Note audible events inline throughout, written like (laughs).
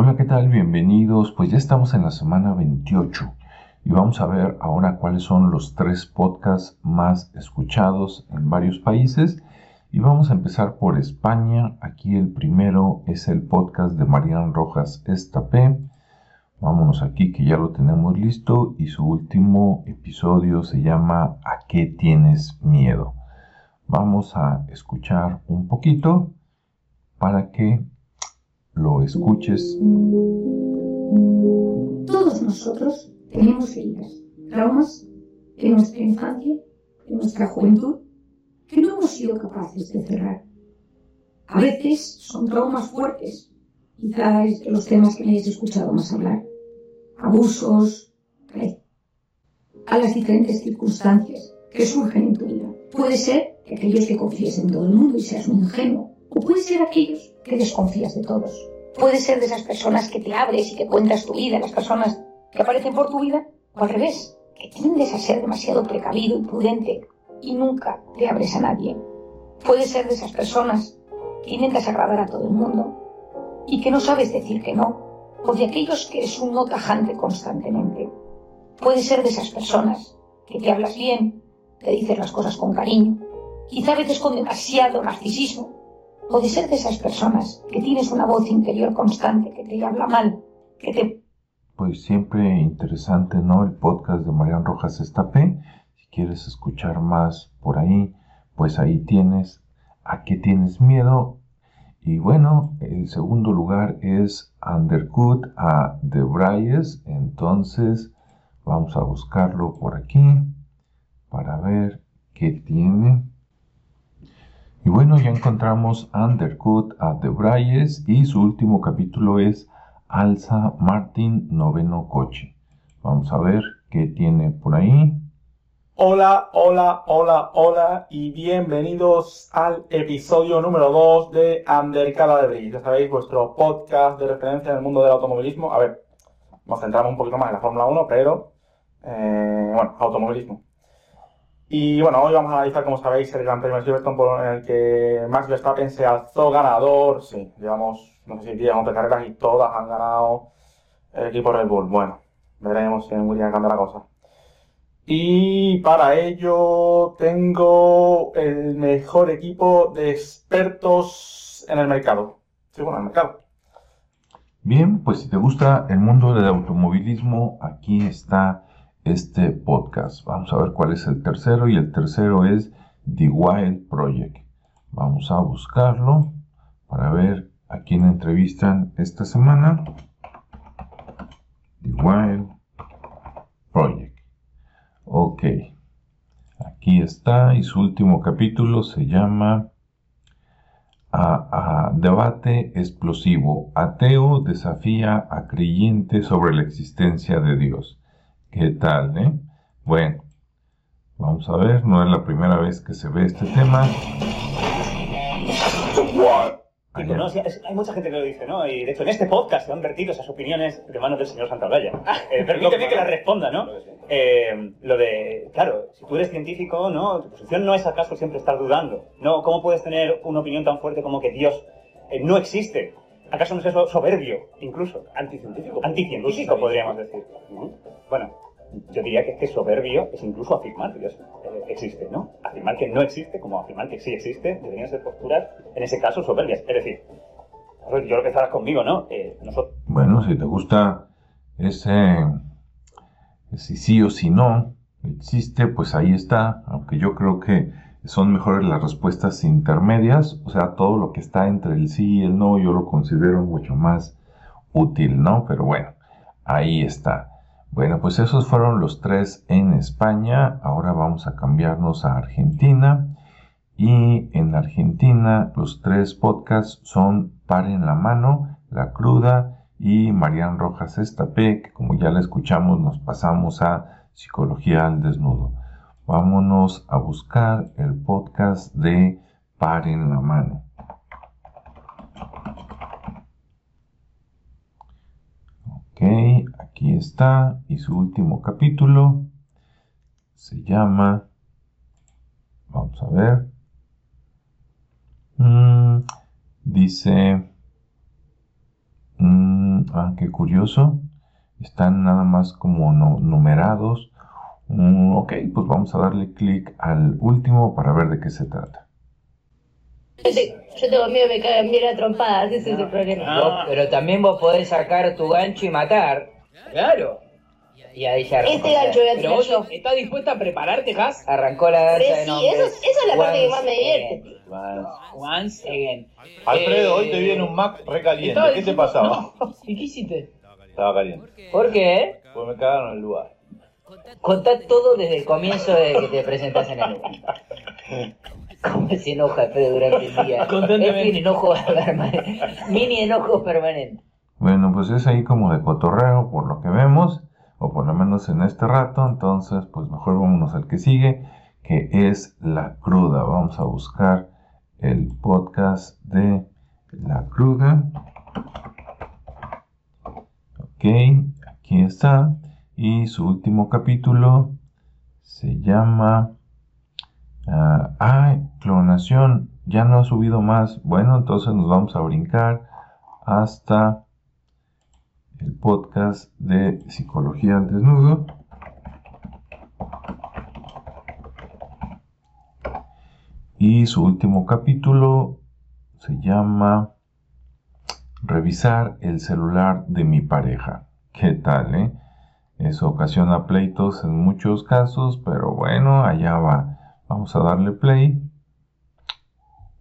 Hola, ¿qué tal? Bienvenidos. Pues ya estamos en la semana 28 y vamos a ver ahora cuáles son los tres podcasts más escuchados en varios países. Y vamos a empezar por España. Aquí el primero es el podcast de Marian Rojas Estapé. Vámonos aquí que ya lo tenemos listo y su último episodio se llama ¿A qué tienes miedo? Vamos a escuchar un poquito para que lo escuches. Todos nosotros tenemos heridas, traumas de nuestra infancia, de nuestra juventud, que no hemos sido capaces de cerrar. A veces son traumas fuertes, quizás los temas que me hayas escuchado más hablar. Abusos, a las diferentes circunstancias que surgen en tu vida. Puede ser que aquellos que confíes en todo el mundo y seas un ingenuo, o puede ser aquellos que desconfías de todos. Puede ser de esas personas que te abres y que cuentas tu vida, las personas que aparecen por tu vida, o al revés, que tiendes a ser demasiado precavido y prudente y nunca te abres a nadie. Puede ser de esas personas que intentas agradar a todo el mundo y que no sabes decir que no, o de aquellos que eres un no tajante constantemente. Puede ser de esas personas que te hablas bien, te dices las cosas con cariño, quizá a veces con demasiado narcisismo, o de ser de esas personas que tienes una voz interior constante que te habla mal, que te... Pues siempre interesante, ¿no? El podcast de Marian Rojas Estapé. Si quieres escuchar más por ahí, pues ahí tienes a qué tienes miedo. Y bueno, el segundo lugar es Undercut a The Bryes. Entonces vamos a buscarlo por aquí para ver qué tiene. Y bueno, ya encontramos Undercut a The Bryes y su último capítulo es Alza Martin Noveno Coche. Vamos a ver qué tiene por ahí. Hola, hola, hola, hola y bienvenidos al episodio número 2 de Undercada de Bryes. Ya sabéis, vuestro podcast de referencia en el mundo del automovilismo. A ver, nos centramos un poquito más en la Fórmula 1, pero, eh, bueno, automovilismo. Y bueno, hoy vamos a analizar, como sabéis, el Gran Premio de Silverstone por el que Max Verstappen se alzó ganador. Sí, llevamos, no sé si 10 o 11 carreras y todas han ganado el equipo Red Bull. Bueno, veremos si en Williams cambia la cosa. Y para ello tengo el mejor equipo de expertos en el mercado. Sí, bueno, en el mercado. Bien, pues si te gusta el mundo del automovilismo, aquí está este podcast. Vamos a ver cuál es el tercero y el tercero es The Wild Project. Vamos a buscarlo para ver a quién entrevistan esta semana. The Wild Project. Ok. Aquí está y su último capítulo se llama a, a Debate explosivo. Ateo desafía a creyente sobre la existencia de Dios. ¿Qué tal, eh? Bueno, vamos a ver, no es la primera vez que se ve este tema. Tipo, ¿no? Sí, es- hay mucha gente que lo dice, ¿no? Y de hecho en este podcast se han vertido esas opiniones de manos del señor Santaolalla. Eh, permíteme (laughs) que las responda, ¿no? Eh, lo de, claro, si tú eres científico, ¿no? Tu posición no es acaso siempre estar dudando. ¿No? ¿Cómo puedes tener una opinión tan fuerte como que Dios eh, no existe? ¿Acaso no es eso soberbio, incluso? Anticientífico. Anticientífico, podríamos decir. Bueno, yo diría que es que soberbio es incluso afirmar que Dios eh, existe, ¿no? Afirmar que no existe, como afirmar que sí existe, deberían ser posturas, en ese caso, soberbias. Es decir, yo creo que estarás conmigo, ¿no? Eh, nosotros, Bueno, si te gusta ese si sí o si no existe, pues ahí está. Aunque yo creo que son mejores las respuestas intermedias, o sea, todo lo que está entre el sí y el no, yo lo considero mucho más útil, ¿no? Pero bueno, ahí está. Bueno, pues esos fueron los tres en España. Ahora vamos a cambiarnos a Argentina. Y en Argentina los tres podcasts son Paren la mano, La Cruda y Marian Rojas Estapé, que como ya la escuchamos nos pasamos a Psicología al Desnudo. Vámonos a buscar el podcast de Paren la mano. Ok, aquí está. Y su último capítulo se llama... Vamos a ver. Mm, dice... Mm, ah, qué curioso. Están nada más como numerados. Mm, ok, pues vamos a darle clic al último para ver de qué se trata. Yo tengo miedo de que me caigan bien a trompadas, ese es el problema. No, pero también vos podés sacar tu gancho y matar. Claro. Y ahí ya Este gancho voy a Pero tirar vos yo. estás dispuesta a prepararte, Has? Arrancó la danza Pero de sí, nombres. eso, eso es la parte que más me Once divierte. Once again. Alfredo, Eh, hoy te vi en un Mac recaliente. estaba ¿Qué te diciendo- pasaba? No, (laughs) ¿Y qué hiciste? Estaba caliente. ¿Por qué? Pues me cagaron en el lugar. Contá todo desde el comienzo de que te presentas en el lugar. ¿Cómo se enoja Alfredo durante el día? Es un enojo permanente. Mini enojo permanente. Bueno, pues es ahí como de cotorreo por lo que vemos, o por lo menos en este rato, entonces pues mejor vámonos al que sigue, que es La Cruda. Vamos a buscar el podcast de La Cruda. Ok, aquí está. Y su último capítulo se llama... ah, ay, clonación, ya no ha subido más. Bueno, entonces nos vamos a brincar hasta el podcast de Psicología al Desnudo. Y su último capítulo se llama Revisar el celular de mi pareja. ¿Qué tal, eh? Eso ocasiona pleitos en muchos casos, pero bueno, allá va. Vamos a darle play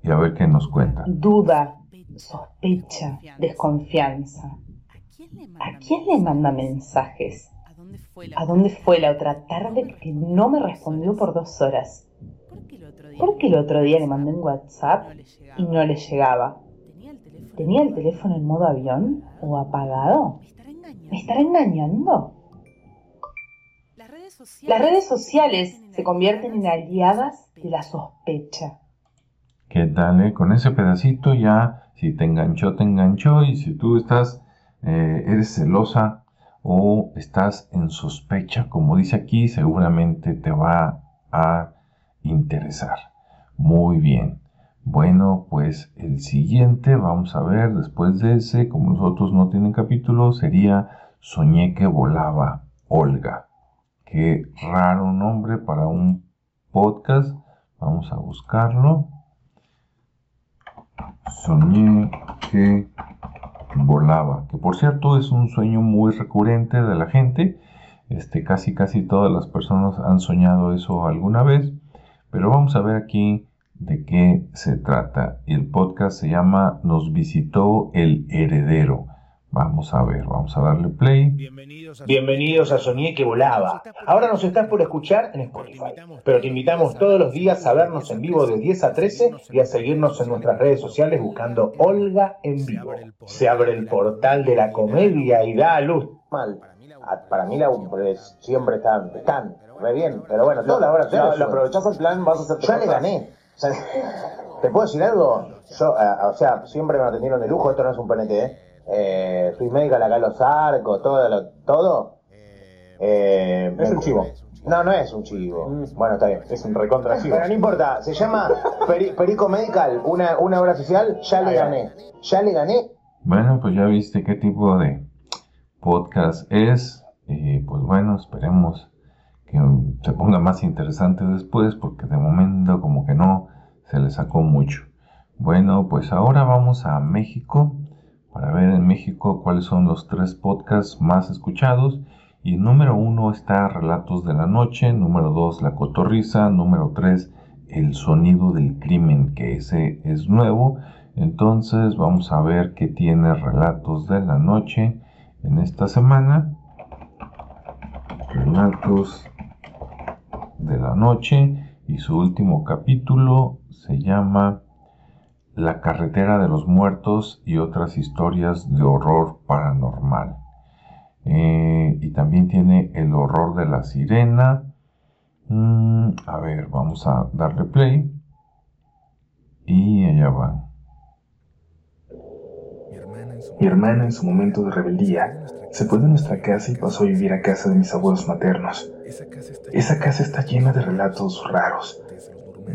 y a ver qué nos cuenta. duda, sospecha, desconfianza. ¿A quién le manda mensajes? ¿A dónde fue la otra tarde que no me respondió por dos horas? ¿Por qué el otro día le mandé un WhatsApp y no le llegaba? ¿Tenía el teléfono en modo avión o apagado? ¿Me estará engañando? Las redes sociales se convierten en aliadas de la sospecha. ¿Qué tal? eh? Con ese pedacito ya, si te enganchó, te enganchó. Y si tú estás, eh, eres celosa o estás en sospecha, como dice aquí, seguramente te va a interesar. Muy bien. Bueno, pues el siguiente, vamos a ver, después de ese, como los otros no tienen capítulo, sería Soñé que volaba, Olga. Qué raro nombre para un podcast. Vamos a buscarlo. Soñé que volaba. Que por cierto es un sueño muy recurrente de la gente. Este, casi casi todas las personas han soñado eso alguna vez. Pero vamos a ver aquí de qué se trata. El podcast se llama Nos visitó el heredero. Vamos a ver, vamos a darle play. Bienvenidos a Soñé que volaba. Ahora nos estás por escuchar en Spotify, pero te invitamos todos los días a vernos en vivo de 10 a 13 y a seguirnos en nuestras redes sociales buscando Olga en vivo. Se abre el portal de la comedia y da a luz. mal. A- Para mí la, pues, siempre están, están re bien, pero bueno, todas las horas lo- lo, aprovechás el plan, vas a hacer Ya le gané. O sea, ¿Te puedo decir algo? Yo, eh, o sea, siempre me atendieron de lujo, esto no es un PNT, ¿eh? Eh, Swiss Medical, acá los arcos, todo, lo- todo. Eh, Es me- un chivo. No, no es un chivo. Bueno, está bien. Es un recontra chivo. Pero no importa, se llama Peri- Perico Medical, una, una obra social, ya le gané. Ya le gané. Bueno, pues ya viste qué tipo de podcast es. Y pues bueno, esperemos que mm, se ponga más interesante después, porque de momento como que no se le sacó mucho. Bueno, pues ahora vamos a México para ver en México cuáles son los tres podcasts más escuchados. Y número uno está Relatos de la Noche, número dos La Cotorriza, número tres El Sonido del Crimen, que ese es nuevo. Entonces vamos a ver qué tiene Relatos de la Noche en esta semana. Relatos de la Noche y su último capítulo se llama La carretera de los muertos y otras historias de horror paranormal. Eh, y también tiene el horror de la sirena. Mm, a ver, vamos a darle play. Y allá va. Mi hermana en su momento de rebeldía se fue de nuestra casa y pasó a vivir a casa de mis abuelos maternos. Esa casa está llena de relatos raros,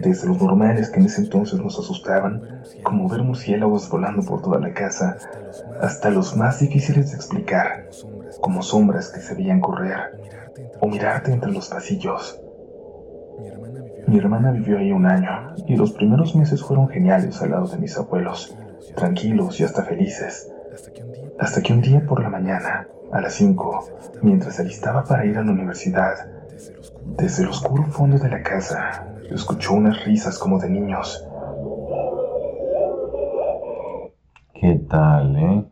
desde los normales que en ese entonces nos asustaban, como ver murciélagos volando por toda la casa, hasta los más difíciles de explicar, como sombras que se veían correr o mirarte entre los pasillos. Mi hermana vivió ahí un año y los primeros meses fueron geniales al lado de mis abuelos, tranquilos y hasta felices. Hasta que un día por la mañana, a las 5, mientras se alistaba para ir a la universidad, desde el oscuro fondo de la casa, escuchó unas risas como de niños. ¿Qué tal, eh?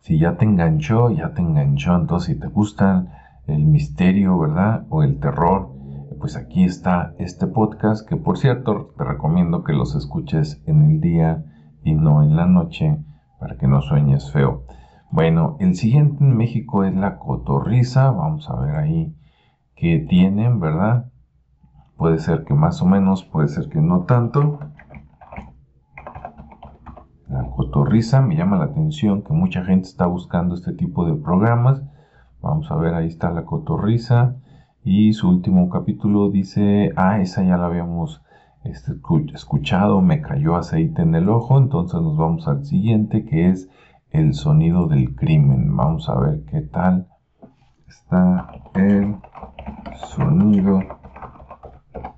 Si ya te enganchó, ya te enganchó. Entonces, si te gustan el misterio, ¿verdad? O el terror, pues aquí está este podcast que, por cierto, te recomiendo que los escuches en el día y no en la noche para que no sueñes feo. Bueno, el siguiente en México es la cotorriza. Vamos a ver ahí qué tienen, ¿verdad? Puede ser que más o menos, puede ser que no tanto. La cotorriza me llama la atención que mucha gente está buscando este tipo de programas. Vamos a ver, ahí está la cotorriza. Y su último capítulo dice, ah, esa ya la habíamos este, escuchado, me cayó aceite en el ojo. Entonces nos vamos al siguiente que es el sonido del crimen. Vamos a ver qué tal está el sonido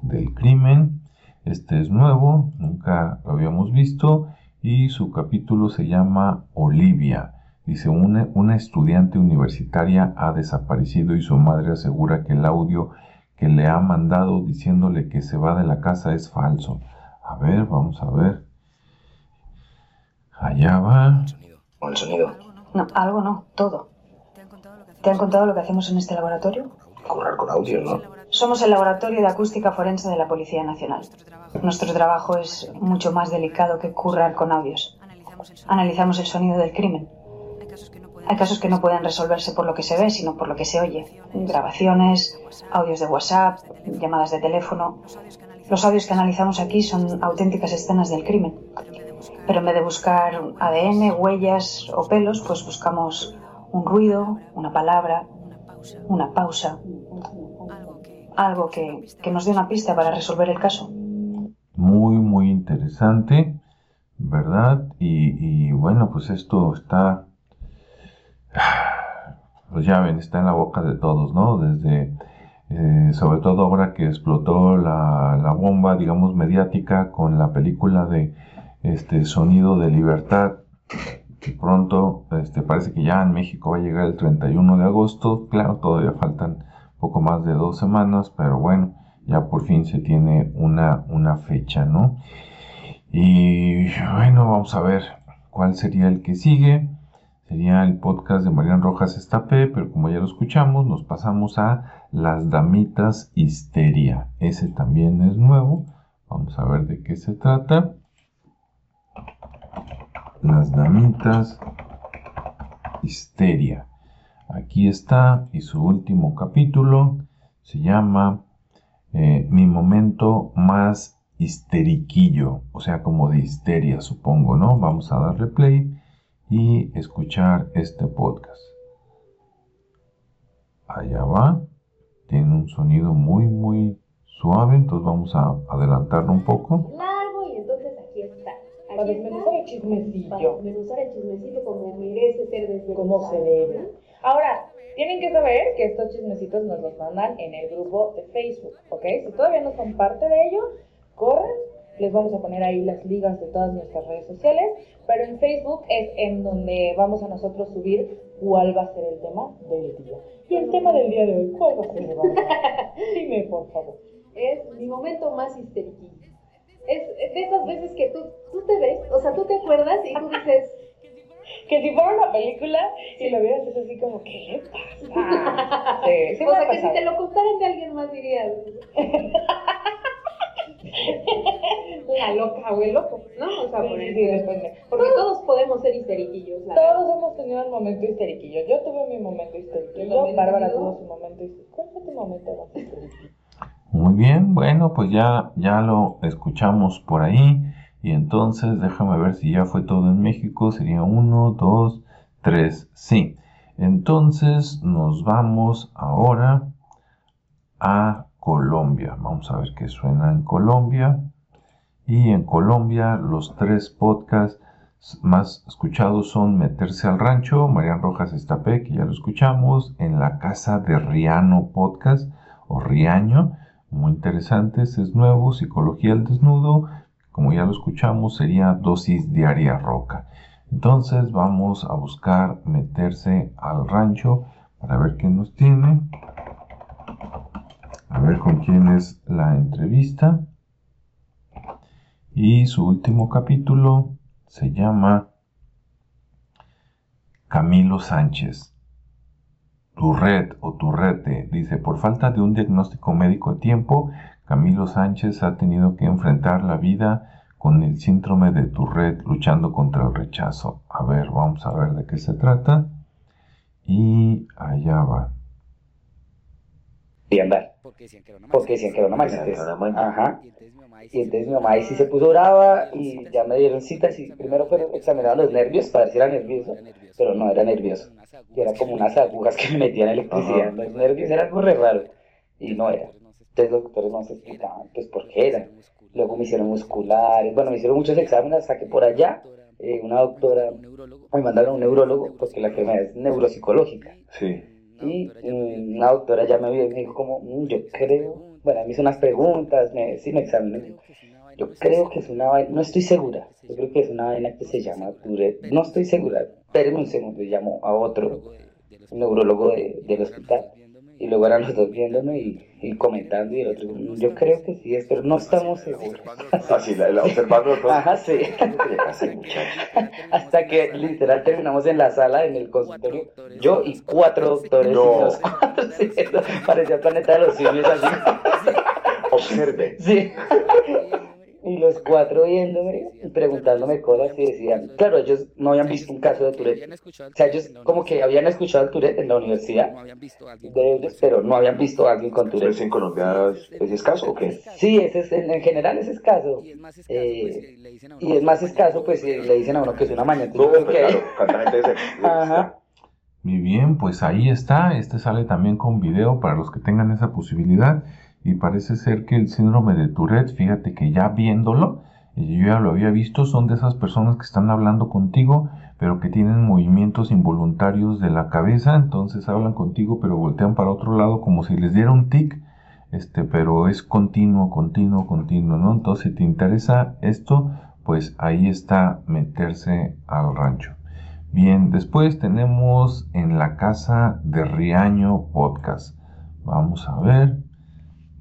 del crimen. Este es nuevo, nunca lo habíamos visto y su capítulo se llama Olivia. Dice, una, una, estudiante universitaria ha desaparecido y su madre asegura que el audio que le ha mandado diciéndole que se va de la casa es falso. A ver, vamos a ver. Allá va. ¿O el sonido? No, algo no, todo. ¿Te han contado lo que hacemos en este laboratorio? Currar con audio, ¿no? Somos el laboratorio de acústica forense de la Policía Nacional. Nuestro trabajo es mucho más delicado que currar con audios. Analizamos el sonido del crimen. Hay casos que no pueden resolverse por lo que se ve, sino por lo que se oye. Grabaciones, audios de WhatsApp, llamadas de teléfono. Los audios que analizamos aquí son auténticas escenas del crimen. Pero en vez de buscar ADN, huellas o pelos, pues buscamos un ruido, una palabra, una pausa, algo que, que, nos dé una pista para resolver el caso. Muy, muy interesante, ¿verdad? Y, bueno, pues esto está, (sighs) pues ya ven, está en la boca de todos, ¿no? Desde, eh, sobre todo ahora que explotó la, la, bomba, digamos, mediática con la película de este Sonido de Libertad, que pronto este, parece que ya en México va a llegar el 31 de agosto, claro, todavía faltan poco más de dos semanas, pero bueno, ya por fin se tiene una, una fecha, ¿no? Y bueno, vamos a ver cuál sería el que sigue. Sería el podcast de Marian Rojas Estapé, pero como ya lo escuchamos, nos pasamos a Las Damitas Histeria. Ese también es nuevo. Vamos a ver de qué se trata. Las Damitas Histeria. Aquí está, y su último capítulo se llama eh, Mi momento más histeriquillo, o sea, como de histeria, supongo, ¿no? Vamos a darle play y escuchar este podcast. Allá va, tiene un sonido muy, muy suave, entonces vamos a adelantarlo un poco. Largo y entonces aquí está. Aquí Para desmenuzar el chismecillo. Para desmenuzar el chismecito como merece ser desmenuzado. Como se debe. Ahora, tienen que saber que estos chismecitos nos los mandan en el grupo de Facebook, ¿ok? Si todavía no son parte de ello, corren. Les vamos a poner ahí las ligas de todas nuestras redes sociales, pero en Facebook es en donde vamos a nosotros subir cuál va a ser el tema del día. Y el tema del día de hoy, ¿cuál va a ser? (laughs) Dime, por favor. Es mi momento más histérico. De esas veces que tú, tú te ves, o sea, tú te acuerdas y tú dices... (laughs) Que si fuera una película y lo vieras es así como, ¿qué le pasa? (laughs) Sí, sí o sea, que si te lo contaran de alguien más dirías... (laughs) La loca o el loco, ¿no? O sea, por sí, el- depende. Porque todos podemos ser histeriquillos, la verdad. Todos hemos tenido un momento histeriquillo. Yo tuve mi momento histeriquillo. Bárbara tuvo su momento histeriquillo. ¿Cuál fue tu momento más histeriquillo? Muy bien, bueno, pues ya, ya lo escuchamos por ahí. Y entonces déjame ver si ya fue todo en México. Sería uno, dos, tres. Sí. Entonces nos vamos ahora a Colombia. Vamos a ver qué suena en Colombia. Y en Colombia los tres podcasts más escuchados son Meterse al Rancho, Marian Rojas Estapé, que ya lo escuchamos, en la casa de Riano Podcast o Riaño, muy interesantes, es nuevo, Psicología al Desnudo, como ya lo escuchamos, sería Dosis Diaria Roca. Entonces vamos a buscar Meterse al Rancho para ver qué nos tiene, a ver con quién es la entrevista. Y su último capítulo se llama Camilo Sánchez. Turret o Turrete dice, por falta de un diagnóstico médico a tiempo, Camilo Sánchez ha tenido que enfrentar la vida con el síndrome de Tourette luchando contra el rechazo. A ver, vamos a ver de qué se trata. Y allá va. Y andar. Porque decían que era una máquina. Ajá. Y entonces mi mamá ahí sí se puso brava y ya me dieron citas y primero fueron examinados los nervios para ver si era nervioso, pero no era nervioso. Y era como unas agujas que me metían (laughs) electricidad en los nervios, era algo re raro. Y no era. Entonces los doctores no se explicaban pues por qué era. Luego me hicieron musculares, bueno, me hicieron muchos exámenes hasta que por allá eh, una doctora me mandaron a un neurólogo porque la enfermedad es neuropsicológica. Sí. Y mm, una doctora ya me vio y me dijo como, "Mm, yo creo, bueno, me hizo unas preguntas, me, sí me examinó. Yo creo que es una vaina, no estoy segura, yo creo que es una vaina que se llama Tourette, no estoy segura, espérenme un segundo, y llamo a otro neurólogo de- del hospital. Y luego eran los dos viéndome y, y comentando y el otro, "Mm, yo creo que sí es, pero no estamos seguros. Así, la, la observando todo. Ajá, sí. Hasta que literal terminamos en la sala, en el consultorio, yo y cuatro doctores. No. Y los cuatro, sí, eso (laughs) parecía planeta de los simios así. Observe. Sí. Y los cuatro viéndome y preguntándome cosas y decían, claro, ellos no habían visto un caso de Tourette. O sea, ellos como que habían escuchado el Tourette en la universidad de ellos, pero no habían visto a alguien con Tourette. ¿Entonces en Colombia es, es escaso o qué? Sí, ese es, en, en general es escaso. Eh, y es más escaso, pues si le dicen a uno que es una maña. No, entonces, pues, Ajá. Muy bien, pues ahí está. Este sale también con video para los que tengan esa posibilidad. Y parece ser que el síndrome de Tourette, fíjate que ya viéndolo, y yo ya lo había visto, son de esas personas que están hablando contigo, pero que tienen movimientos involuntarios de la cabeza, entonces hablan contigo, pero voltean para otro lado como si les diera un tic, este, pero es continuo, continuo, continuo, ¿no? Entonces, si te interesa esto, pues ahí está meterse al rancho. Bien, después tenemos en la casa de Riaño Podcast. Vamos a ver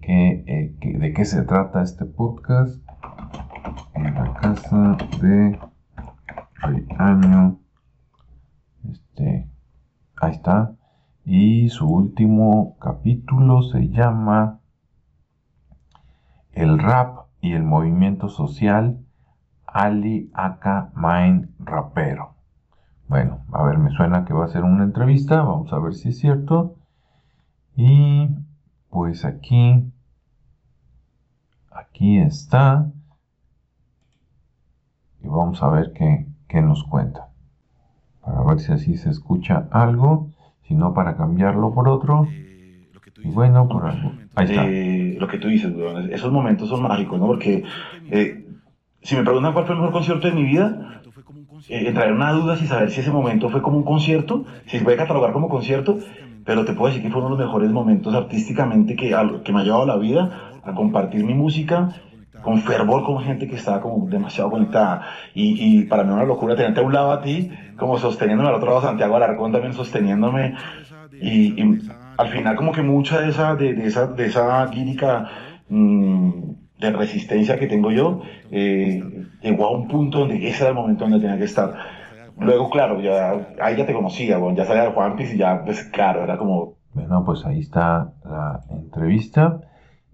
eh, de qué se trata este podcast. En la casa de Riaño. Este, ahí está. Y su último capítulo se llama El rap y el movimiento social. Ali Aka Main Rapero. Bueno, a ver, me suena que va a ser una entrevista. Vamos a ver si es cierto. Y pues aquí, aquí está. Y vamos a ver qué, qué nos cuenta. Para ver si así se escucha algo. Si no, para cambiarlo por otro. Y bueno, por algo. Ahí está. Eh, lo que tú dices, weón, esos momentos son mágicos, ¿no? Porque eh, si me preguntan cuál fue el mejor concierto de mi vida, eh, en una duda si saber si ese momento fue como un concierto, si se puede catalogar como concierto, pero te puedo decir que fue uno de los mejores momentos artísticamente que, que me ha llevado la vida, a compartir mi música con fervor con gente que estaba como demasiado conectada. Y, y para mí una locura tenerte a un lado a ti, como sosteniéndome al otro lado Santiago Alarcón también sosteniéndome. Y, y al final como que mucha de esa, de, de esa, de esa lírica mm, de resistencia que tengo yo, eh, llegó a un punto donde ese era el momento donde tenía que estar. Luego, claro, ya, ahí ya te conocía, bueno, ya salía de Juan Piz y ya, pues claro, era como... Bueno, pues ahí está la entrevista.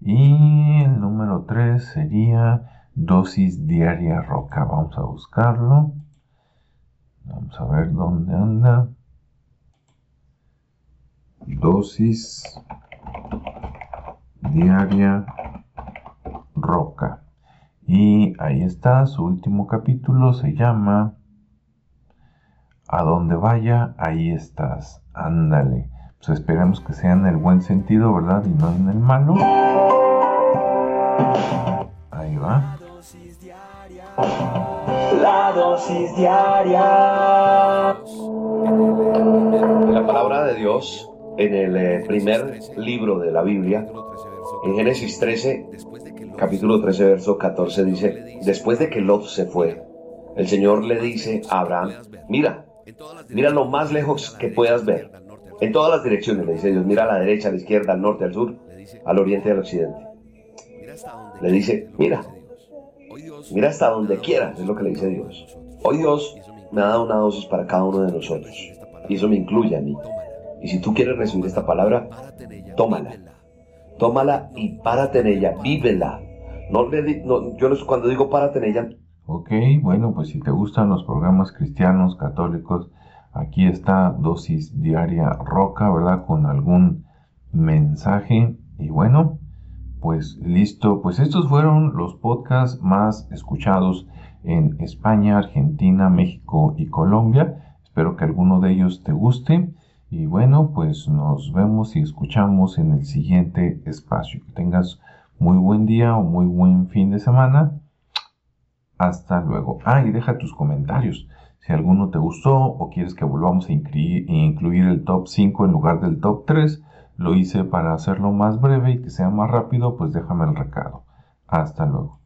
Y el número 3 sería dosis diaria roca. Vamos a buscarlo. Vamos a ver dónde anda. Dosis diaria roca. Y ahí está, su último capítulo se llama A donde vaya, ahí estás. Ándale. Pues esperemos que sea en el buen sentido, ¿verdad? Y no en el malo. Ahí va. La dosis diaria. La palabra de Dios en el eh, primer libro de la Biblia, en Génesis 13, capítulo 13, verso 14, dice, después de que Lot se fue, el Señor le dice a Abraham, mira, mira lo más lejos que puedas ver. En todas las direcciones, le dice Dios, mira a la derecha, a la izquierda, al norte, al sur, al oriente y al occidente. Le dice, mira, mira hasta donde quieras, es lo que le dice Dios. Hoy Dios me ha dado una dosis para cada uno de nosotros. Y eso me incluye a mí. Y si tú quieres recibir esta palabra, tómala. Tómala y párate en ella, vívela. No, le no yo cuando digo párate en ella. Ok, bueno, pues si te gustan los programas cristianos, católicos, aquí está dosis diaria roca, ¿verdad? Con algún mensaje. Y bueno, pues listo. Pues estos fueron los podcasts más escuchados en España, Argentina, México y Colombia. Espero que alguno de ellos te guste. Y bueno, pues nos vemos y escuchamos en el siguiente espacio. Que tengas muy buen día o muy buen fin de semana. Hasta luego. Ah, y deja tus comentarios. Si alguno te gustó o quieres que volvamos a incluir el top 5 en lugar del top 3, lo hice para hacerlo más breve y que sea más rápido, pues déjame el recado. Hasta luego.